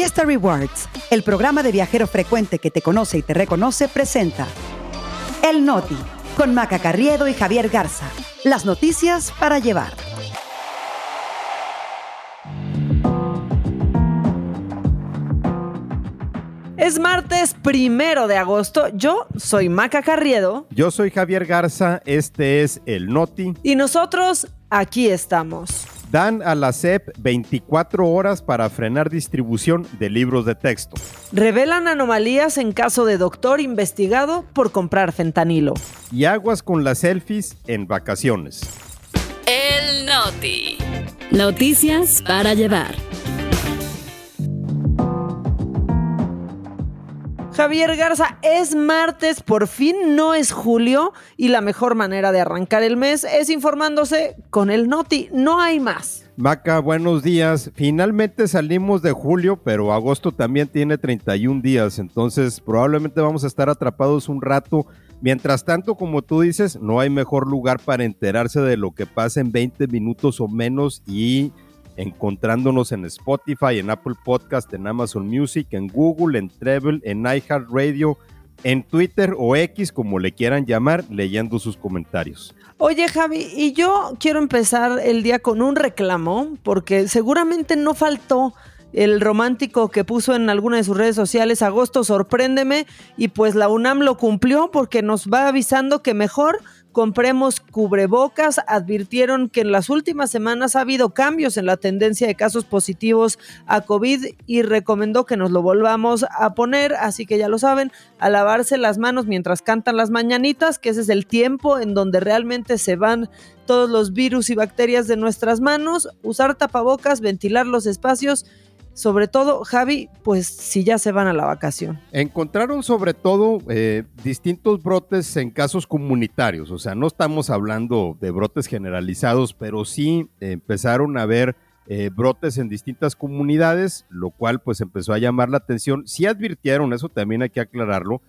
Fiesta Rewards, el programa de viajero frecuente que te conoce y te reconoce, presenta El Noti, con Maca Carriedo y Javier Garza. Las noticias para llevar. Es martes primero de agosto. Yo soy Maca Carriedo. Yo soy Javier Garza. Este es el Noti. Y nosotros aquí estamos. Dan a la SEP 24 horas para frenar distribución de libros de texto. Revelan anomalías en caso de doctor investigado por comprar fentanilo. Y aguas con las selfies en vacaciones. El Noti. Noticias para llevar. Javier Garza, es martes, por fin no es julio y la mejor manera de arrancar el mes es informándose con el Noti, no hay más. Maca, buenos días. Finalmente salimos de julio, pero agosto también tiene 31 días, entonces probablemente vamos a estar atrapados un rato. Mientras tanto, como tú dices, no hay mejor lugar para enterarse de lo que pasa en 20 minutos o menos y encontrándonos en Spotify, en Apple Podcast, en Amazon Music, en Google, en Treble, en iHeartRadio, en Twitter o X, como le quieran llamar, leyendo sus comentarios. Oye Javi, y yo quiero empezar el día con un reclamo, porque seguramente no faltó el romántico que puso en alguna de sus redes sociales, agosto sorpréndeme, y pues la UNAM lo cumplió porque nos va avisando que mejor compremos cubrebocas. Advirtieron que en las últimas semanas ha habido cambios en la tendencia de casos positivos a COVID y recomendó que nos lo volvamos a poner. Así que ya lo saben, a lavarse las manos mientras cantan las mañanitas, que ese es el tiempo en donde realmente se van todos los virus y bacterias de nuestras manos, usar tapabocas, ventilar los espacios sobre todo, Javi, pues si ya se van a la vacación. Encontraron sobre todo eh, distintos brotes en casos comunitarios, o sea, no estamos hablando de brotes generalizados, pero sí empezaron a ver eh, brotes en distintas comunidades, lo cual pues empezó a llamar la atención. Sí advirtieron, eso también hay que aclararlo,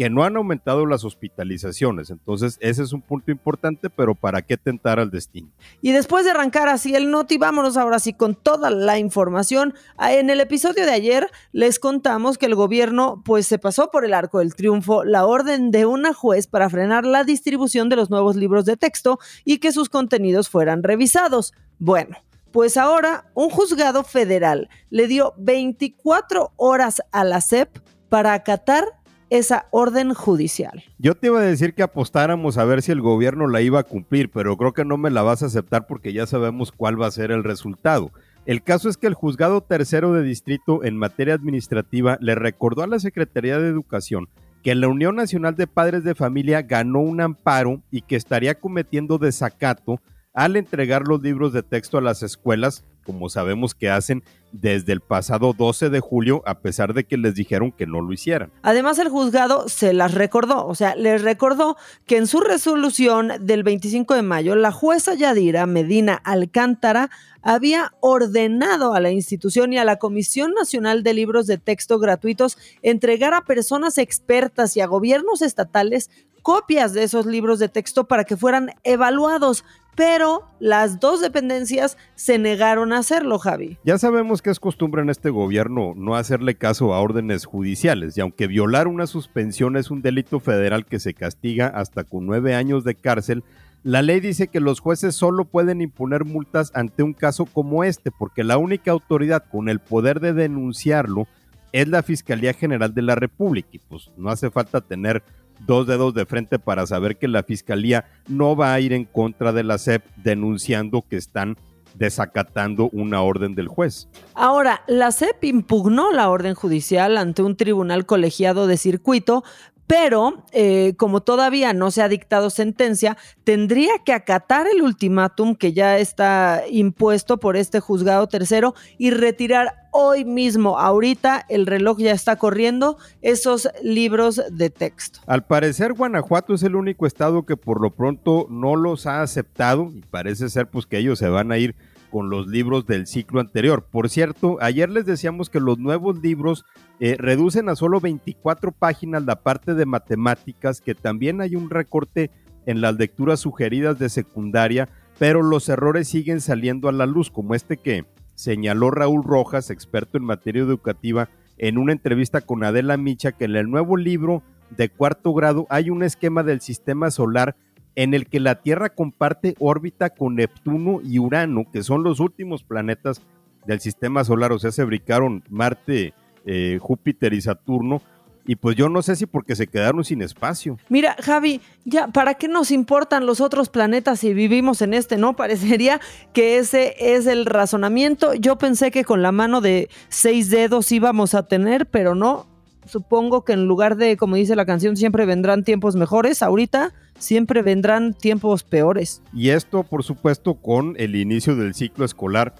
que no han aumentado las hospitalizaciones. Entonces, ese es un punto importante, pero ¿para qué tentar al destino? Y después de arrancar así el noti, vámonos ahora sí con toda la información. Ah, en el episodio de ayer les contamos que el gobierno pues se pasó por el arco del triunfo la orden de una juez para frenar la distribución de los nuevos libros de texto y que sus contenidos fueran revisados. Bueno, pues ahora un juzgado federal le dio 24 horas a la SEP para acatar esa orden judicial. Yo te iba a decir que apostáramos a ver si el gobierno la iba a cumplir, pero creo que no me la vas a aceptar porque ya sabemos cuál va a ser el resultado. El caso es que el juzgado tercero de distrito en materia administrativa le recordó a la Secretaría de Educación que la Unión Nacional de Padres de Familia ganó un amparo y que estaría cometiendo desacato al entregar los libros de texto a las escuelas, como sabemos que hacen desde el pasado 12 de julio, a pesar de que les dijeron que no lo hicieran. Además, el juzgado se las recordó, o sea, les recordó que en su resolución del 25 de mayo, la jueza Yadira Medina Alcántara había ordenado a la institución y a la Comisión Nacional de Libros de Texto Gratuitos entregar a personas expertas y a gobiernos estatales copias de esos libros de texto para que fueran evaluados pero las dos dependencias se negaron a hacerlo, Javi. Ya sabemos que es costumbre en este gobierno no hacerle caso a órdenes judiciales, y aunque violar una suspensión es un delito federal que se castiga hasta con nueve años de cárcel, la ley dice que los jueces solo pueden imponer multas ante un caso como este, porque la única autoridad con el poder de denunciarlo es la Fiscalía General de la República, y pues no hace falta tener dos dedos de frente para saber que la fiscalía no va a ir en contra de la SEP denunciando que están desacatando una orden del juez. Ahora, la SEP impugnó la orden judicial ante un tribunal colegiado de circuito, pero eh, como todavía no se ha dictado sentencia, tendría que acatar el ultimátum que ya está impuesto por este juzgado tercero y retirar hoy mismo, ahorita el reloj ya está corriendo, esos libros de texto. Al parecer Guanajuato es el único estado que por lo pronto no los ha aceptado y parece ser pues que ellos se van a ir con los libros del ciclo anterior. Por cierto, ayer les decíamos que los nuevos libros eh, reducen a solo 24 páginas la parte de matemáticas, que también hay un recorte en las lecturas sugeridas de secundaria, pero los errores siguen saliendo a la luz, como este que señaló Raúl Rojas, experto en materia educativa, en una entrevista con Adela Micha, que en el nuevo libro de cuarto grado hay un esquema del sistema solar en el que la Tierra comparte órbita con Neptuno y Urano, que son los últimos planetas del sistema solar, o sea, se brincaron Marte, eh, Júpiter y Saturno, y pues yo no sé si porque se quedaron sin espacio. Mira, Javi, ya, ¿para qué nos importan los otros planetas si vivimos en este, no? Parecería que ese es el razonamiento. Yo pensé que con la mano de seis dedos íbamos a tener, pero no. Supongo que en lugar de, como dice la canción, siempre vendrán tiempos mejores, ahorita siempre vendrán tiempos peores. Y esto, por supuesto, con el inicio del ciclo escolar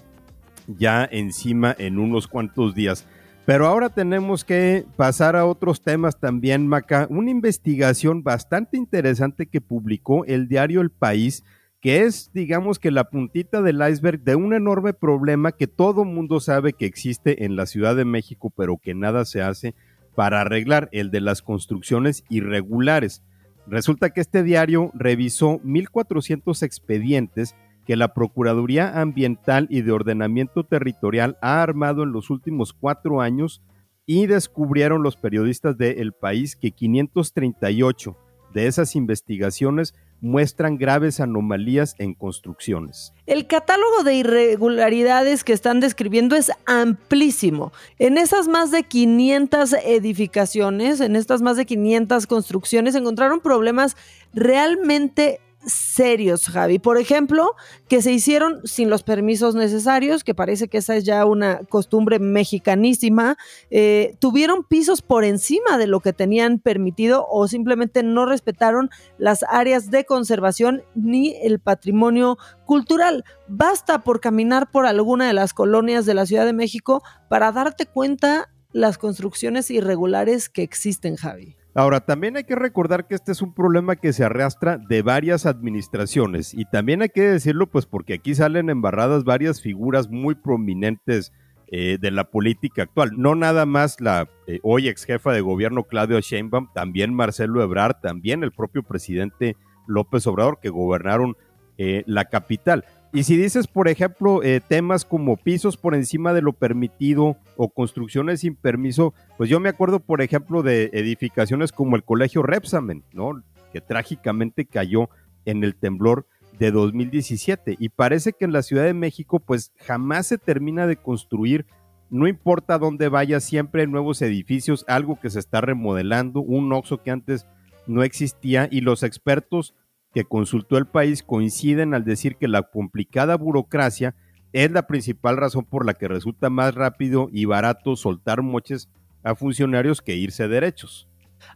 ya encima en unos cuantos días. Pero ahora tenemos que pasar a otros temas también, Maca. Una investigación bastante interesante que publicó el diario El País, que es, digamos que la puntita del iceberg de un enorme problema que todo mundo sabe que existe en la Ciudad de México, pero que nada se hace para arreglar, el de las construcciones irregulares. Resulta que este diario revisó 1.400 expedientes que la Procuraduría Ambiental y de Ordenamiento Territorial ha armado en los últimos cuatro años y descubrieron los periodistas de El País que 538 de esas investigaciones muestran graves anomalías en construcciones. El catálogo de irregularidades que están describiendo es amplísimo. En esas más de 500 edificaciones, en estas más de 500 construcciones, encontraron problemas realmente serios, Javi. Por ejemplo, que se hicieron sin los permisos necesarios, que parece que esa es ya una costumbre mexicanísima. Eh, tuvieron pisos por encima de lo que tenían permitido o simplemente no respetaron las áreas de conservación ni el patrimonio cultural. Basta por caminar por alguna de las colonias de la Ciudad de México para darte cuenta las construcciones irregulares que existen, Javi. Ahora, también hay que recordar que este es un problema que se arrastra de varias administraciones y también hay que decirlo pues porque aquí salen embarradas varias figuras muy prominentes eh, de la política actual. No nada más la eh, hoy ex jefa de gobierno Claudio Sheinbaum, también Marcelo Ebrard, también el propio presidente López Obrador que gobernaron eh, la capital. Y si dices, por ejemplo, eh, temas como pisos por encima de lo permitido o construcciones sin permiso, pues yo me acuerdo, por ejemplo, de edificaciones como el Colegio Repsamen, ¿no? Que trágicamente cayó en el temblor de 2017. Y parece que en la Ciudad de México, pues jamás se termina de construir, no importa dónde vaya, siempre hay nuevos edificios, algo que se está remodelando, un Oxxo que antes no existía y los expertos que consultó el país coinciden al decir que la complicada burocracia es la principal razón por la que resulta más rápido y barato soltar moches a funcionarios que irse derechos.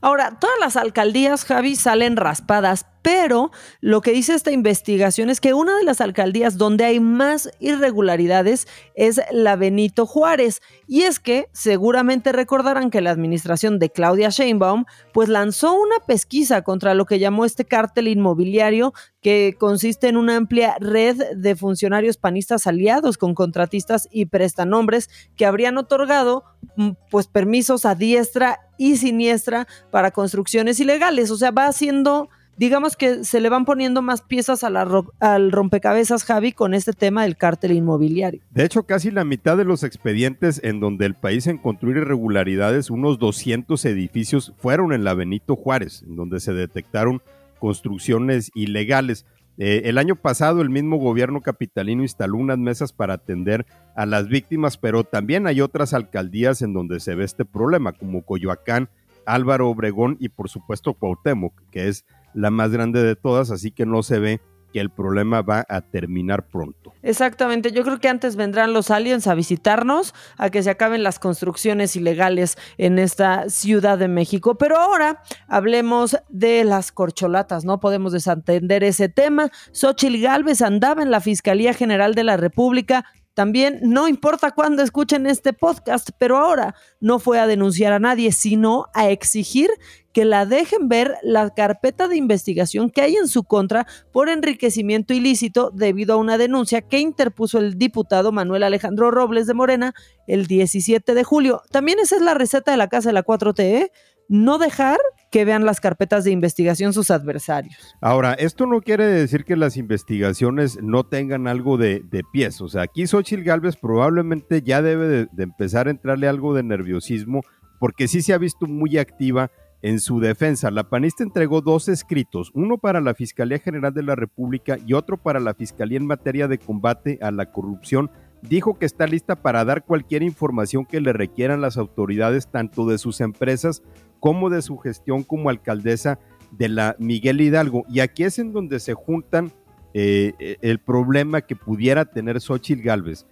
Ahora, todas las alcaldías, Javi, salen raspadas, pero lo que dice esta investigación es que una de las alcaldías donde hay más irregularidades es la Benito Juárez. Y es que seguramente recordarán que la administración de Claudia Sheinbaum pues lanzó una pesquisa contra lo que llamó este cártel inmobiliario que consiste en una amplia red de funcionarios panistas aliados con contratistas y prestanombres que habrían otorgado mm, pues permisos a diestra y siniestra para construcciones ilegales. O sea, va haciendo digamos que se le van poniendo más piezas al rompecabezas, Javi, con este tema del cártel inmobiliario. De hecho, casi la mitad de los expedientes en donde el país encontró irregularidades, unos 200 edificios, fueron en la Benito Juárez, en donde se detectaron construcciones ilegales. Eh, el año pasado el mismo gobierno capitalino instaló unas mesas para atender a las víctimas, pero también hay otras alcaldías en donde se ve este problema, como Coyoacán, Álvaro Obregón y por supuesto Cuauhtémoc, que es la más grande de todas, así que no se ve que el problema va a terminar pronto. Exactamente, yo creo que antes vendrán los aliens a visitarnos, a que se acaben las construcciones ilegales en esta Ciudad de México. Pero ahora hablemos de las corcholatas, no podemos desatender ese tema. Xochil Gálvez andaba en la Fiscalía General de la República también no importa cuándo escuchen este podcast, pero ahora no fue a denunciar a nadie, sino a exigir que la dejen ver la carpeta de investigación que hay en su contra por enriquecimiento ilícito debido a una denuncia que interpuso el diputado Manuel Alejandro Robles de Morena el 17 de julio. También esa es la receta de la Casa de la 4T, ¿eh? No dejar que vean las carpetas de investigación sus adversarios. Ahora, esto no quiere decir que las investigaciones no tengan algo de, pies. O sea, aquí Xochitl Galvez probablemente ya debe de, de empezar a entrarle algo de nerviosismo porque sí se ha visto muy activa en su defensa, la panista entregó dos escritos, uno para la Fiscalía General de la República y otro para la Fiscalía en materia de combate a la corrupción. Dijo que está lista para dar cualquier información que le requieran las autoridades, tanto de sus empresas como de su gestión como alcaldesa de la Miguel Hidalgo. Y aquí es en donde se juntan eh, el problema que pudiera tener Xochitl Gálvez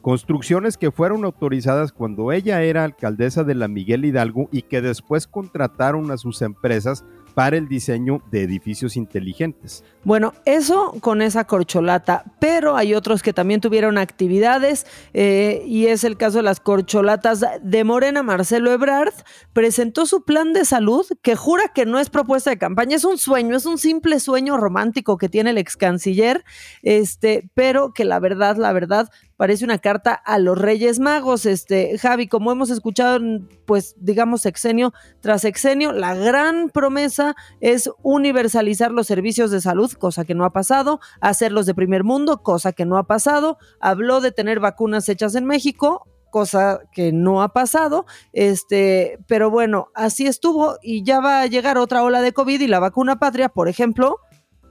construcciones que fueron autorizadas cuando ella era alcaldesa de la Miguel Hidalgo y que después contrataron a sus empresas para el diseño de edificios inteligentes. Bueno, eso con esa corcholata, pero hay otros que también tuvieron actividades eh, y es el caso de las corcholatas de Morena. Marcelo Ebrard presentó su plan de salud que jura que no es propuesta de campaña, es un sueño, es un simple sueño romántico que tiene el ex canciller, este, pero que la verdad, la verdad, parece una carta a los Reyes Magos. Este, Javi, como hemos escuchado, pues digamos sexenio tras sexenio, la gran promesa es universalizar los servicios de salud, cosa que no ha pasado, hacerlos de primer mundo, cosa que no ha pasado. Habló de tener vacunas hechas en México, cosa que no ha pasado, este, pero bueno, así estuvo y ya va a llegar otra ola de COVID y la vacuna patria, por ejemplo,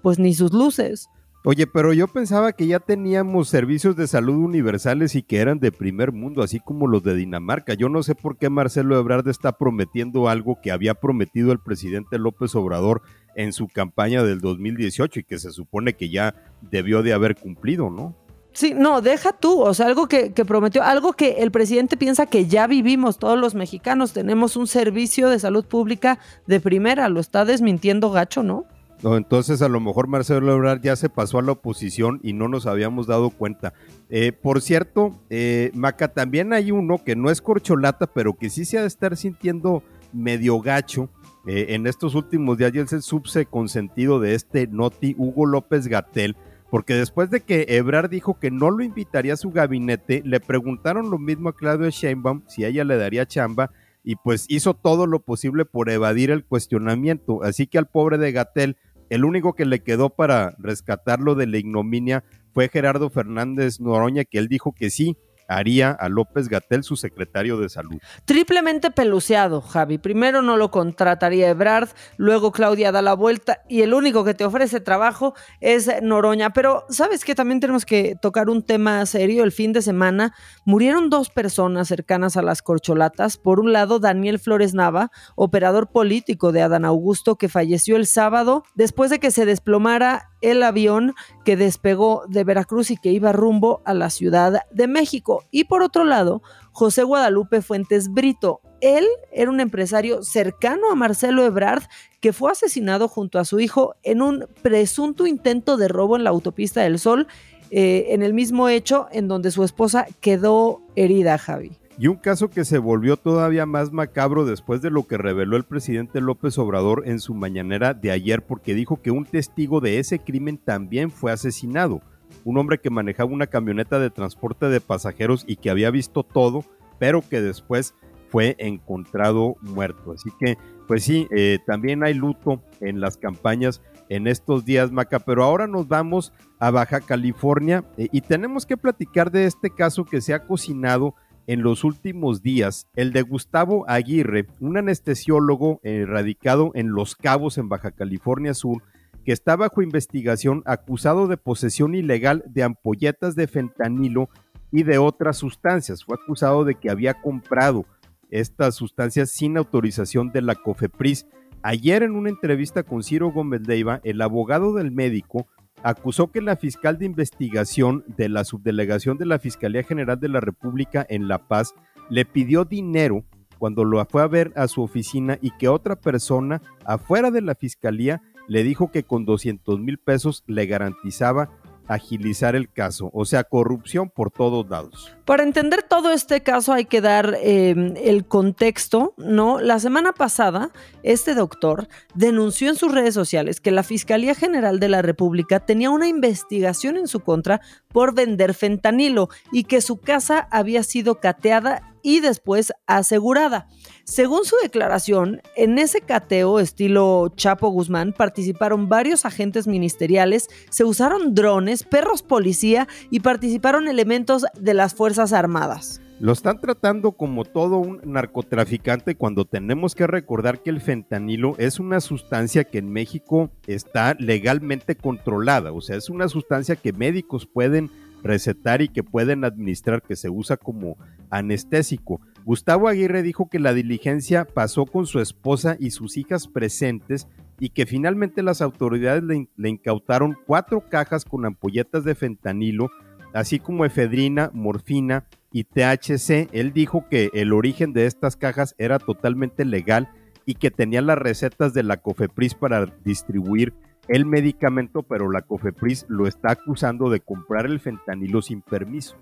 pues ni sus luces. Oye, pero yo pensaba que ya teníamos servicios de salud universales y que eran de primer mundo, así como los de Dinamarca. Yo no sé por qué Marcelo Ebrard está prometiendo algo que había prometido el presidente López Obrador en su campaña del 2018 y que se supone que ya debió de haber cumplido, ¿no? Sí, no, deja tú, o sea, algo que, que, prometió, algo que el presidente piensa que ya vivimos todos los mexicanos, tenemos un servicio de salud pública de primera, lo está desmintiendo gacho, ¿no? No, entonces a lo mejor Marcelo Ebrard ya se pasó a la oposición y no nos habíamos dado cuenta. Eh, por cierto, eh, Maca, también hay uno que no es corcholata, pero que sí se ha de estar sintiendo medio gacho. Eh, en estos últimos días y es el subse consentido de este Noti, Hugo López Gatel, porque después de que Ebrard dijo que no lo invitaría a su gabinete, le preguntaron lo mismo a Claudio Sheinbaum si ella le daría chamba y pues hizo todo lo posible por evadir el cuestionamiento. Así que al pobre de Gatel el único que le quedó para rescatarlo de la ignominia fue Gerardo Fernández Noroña, que él dijo que sí, haría a López Gatel su secretario de salud. Triplemente peluceado, Javi. Primero no lo contrataría Ebrard, luego Claudia da la vuelta y el único que te ofrece trabajo es Noroña. Pero sabes que también tenemos que tocar un tema serio. El fin de semana murieron dos personas cercanas a las corcholatas. Por un lado, Daniel Flores Nava, operador político de Adán Augusto, que falleció el sábado después de que se desplomara el avión que despegó de Veracruz y que iba rumbo a la Ciudad de México. Y por otro lado, José Guadalupe Fuentes Brito. Él era un empresario cercano a Marcelo Ebrard que fue asesinado junto a su hijo en un presunto intento de robo en la autopista del Sol, eh, en el mismo hecho en donde su esposa quedó herida, Javi. Y un caso que se volvió todavía más macabro después de lo que reveló el presidente López Obrador en su mañanera de ayer porque dijo que un testigo de ese crimen también fue asesinado. Un hombre que manejaba una camioneta de transporte de pasajeros y que había visto todo, pero que después fue encontrado muerto. Así que, pues sí, eh, también hay luto en las campañas en estos días, Maca, pero ahora nos vamos a Baja California eh, y tenemos que platicar de este caso que se ha cocinado en los últimos días el de Gustavo Aguirre, un anestesiólogo eh, radicado en Los Cabos, en Baja California Sur, que está bajo investigación acusado de posesión ilegal de ampolletas de fentanilo y de otras sustancias. Fue acusado de que había comprado estas sustancias sin autorización de la COFEPRIS. Ayer en una entrevista con Ciro Gómez Leiva, el abogado del médico acusó que la fiscal de investigación de la subdelegación de la Fiscalía General de la República en La Paz le pidió dinero cuando lo fue a ver a su oficina y que otra persona afuera de la fiscalía le dijo que con 200 mil pesos le garantizaba agilizar el caso, o sea, corrupción por todos lados. Para entender todo este caso hay que dar em, el contexto, ¿no? La semana pasada, este doctor denunció en sus redes sociales que la Fiscalía General de la República tenía una investigación en su contra por vender fentanilo y que su casa había sido cateada y después asegurada. Según su declaración, en ese cateo estilo Chapo Guzmán participaron varios agentes ministeriales, se usaron drones, perros policía y participaron elementos de las Fuerzas Armadas. Lo están tratando como todo un narcotraficante cuando tenemos que recordar que el fentanilo es una sustancia que en México está legalmente controlada, o sea, es una sustancia que médicos pueden recetar y que pueden administrar, que se usa como anestésico. Gustavo Aguirre dijo que la diligencia pasó con su esposa y sus hijas presentes y que finalmente las autoridades le, incautaron cuatro cajas con ampolletas de fentanilo, así como efedrina, morfina, y THC, él dijo que el origen de estas cajas era totalmente legal y que tenía las recetas de la COFEPRIS para distribuir el medicamento, pero la COFEPRIS lo está acusando de comprar el fentanilo sin permiso.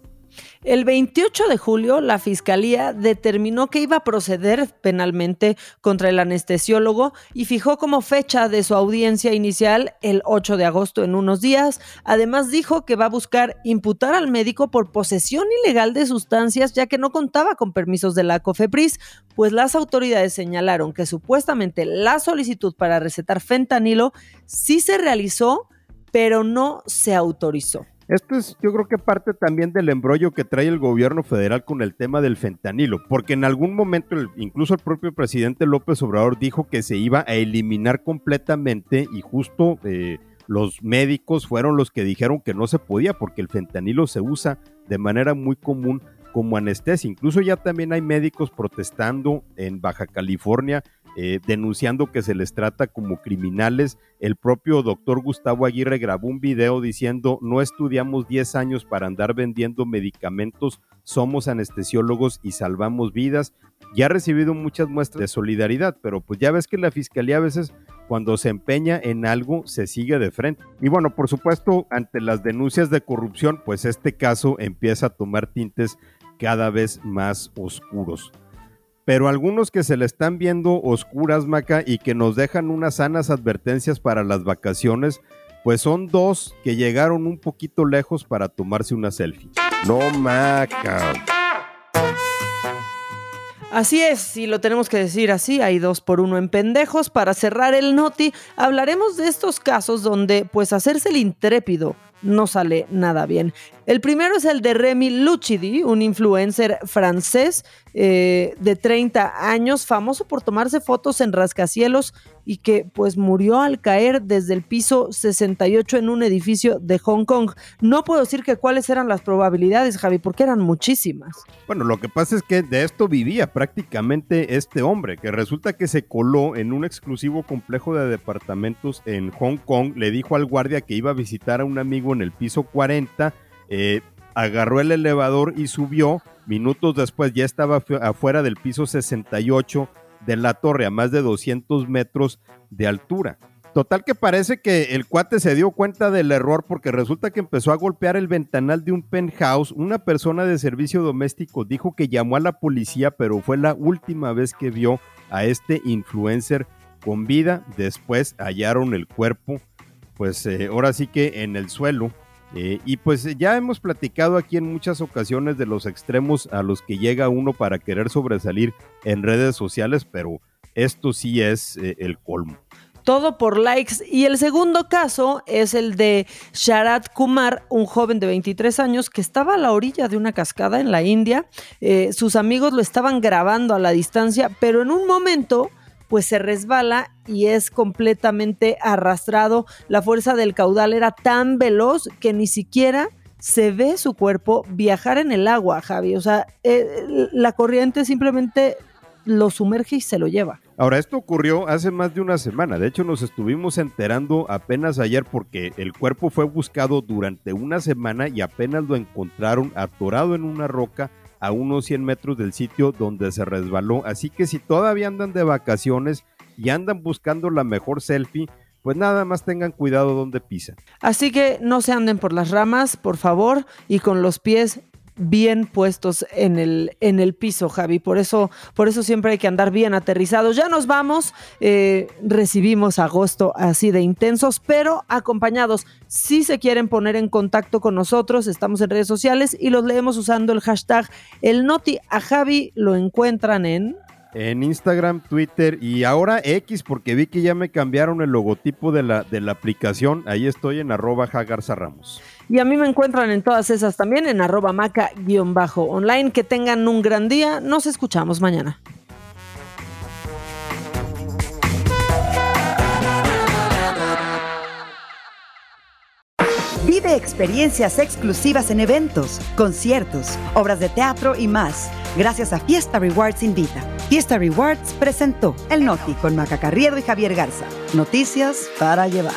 El 28 de julio, la fiscalía determinó que iba a proceder penalmente contra el anestesiólogo y fijó como fecha de su audiencia inicial el 8 de agosto en unos días. Además, dijo que va a buscar imputar al médico por posesión ilegal de sustancias, ya que no contaba con permisos de la COFEPRIS, pues las autoridades señalaron que supuestamente la solicitud para recetar fentanilo sí se realizó, pero no se autorizó. Esto es, yo creo que parte también del embrollo que trae el gobierno federal con el tema del fentanilo, porque en algún momento incluso el propio presidente López Obrador dijo que se iba a eliminar completamente y justo eh, los médicos fueron los que dijeron que no se podía porque el fentanilo se usa de manera muy común como anestesia. Incluso ya también hay médicos protestando en Baja California eh, denunciando que se les trata como criminales. El propio doctor Gustavo Aguirre grabó un video diciendo, no estudiamos 10 años para andar vendiendo medicamentos, somos anestesiólogos y salvamos vidas. Ya ha recibido muchas muestras de solidaridad, pero pues ya ves que la fiscalía a veces cuando se empeña en algo se sigue de frente. Y bueno, por supuesto, ante las denuncias de corrupción, pues este caso empieza a tomar tintes cada vez más oscuros pero algunos que se le están viendo oscuras, Maca, y que nos dejan unas sanas advertencias para las vacaciones, pues son dos que llegaron un poquito lejos para tomarse una selfie. No, Maca. Así es, si lo tenemos que decir así, hay dos por uno en pendejos. Para cerrar el noti, hablaremos de estos casos donde, pues, hacerse el intrépido no sale nada bien. El primero es el de Remy Luchidi, un influencer francés eh, de 30 años, famoso por tomarse fotos en rascacielos y que pues murió al caer desde el piso 68 en un edificio de Hong Kong. No puedo decir que cuáles eran las probabilidades, Javi, porque eran muchísimas. Bueno, lo que pasa es que de esto vivía prácticamente este hombre, que resulta que se coló en un exclusivo complejo de departamentos en Hong Kong, le dijo al guardia que iba a visitar a un amigo en el piso 40, eh, agarró el elevador y subió. Minutos después ya estaba afuera del piso 68 de la torre a más de 200 metros de altura. Total que parece que el cuate se dio cuenta del error porque resulta que empezó a golpear el ventanal de un penthouse. Una persona de servicio doméstico dijo que llamó a la policía, pero fue la última vez que vio a este influencer con vida. Después hallaron el cuerpo, pues eh, ahora sí que en el suelo eh, y pues ya hemos platicado aquí en muchas ocasiones de los extremos a los que llega uno para querer sobresalir en redes sociales, pero esto sí es eh, el colmo. Todo por likes. Y el segundo caso es el de Sharat Kumar, un joven de 23 años que estaba a la orilla de una cascada en la India. Eh, sus amigos lo estaban grabando a la distancia, pero en un momento pues se resbala y es completamente arrastrado. La fuerza del caudal era tan veloz que ni siquiera se ve su cuerpo viajar en el agua, Javi. O sea, eh, la corriente simplemente lo sumerge y se lo lleva. Ahora, esto ocurrió hace más de una semana. De hecho, nos estuvimos enterando apenas ayer porque el cuerpo fue buscado durante una semana y apenas lo encontraron atorado en una roca a unos 100 metros del sitio donde se resbaló. Así que si todavía andan de vacaciones y andan buscando la mejor selfie, pues nada más tengan cuidado donde pisan. Así que no se anden por las ramas, por favor, y con los pies bien puestos en el, en el piso, Javi. Por eso, por eso siempre hay que andar bien aterrizados. Ya nos vamos, eh, recibimos agosto así de intensos, pero acompañados. Si se quieren poner en contacto con nosotros, estamos en redes sociales y los leemos usando el hashtag el noti. A Javi lo encuentran en en Instagram, Twitter y ahora X, porque vi que ya me cambiaron el logotipo de la, de la aplicación. Ahí estoy en arroba Jagarza Ramos. Y a mí me encuentran en todas esas también en arroba maca-online. Que tengan un gran día. Nos escuchamos mañana. Vive experiencias exclusivas en eventos, conciertos, obras de teatro y más, gracias a Fiesta Rewards Invita. Fiesta Rewards presentó El Noti con Maca Carriedo y Javier Garza. Noticias para llevar.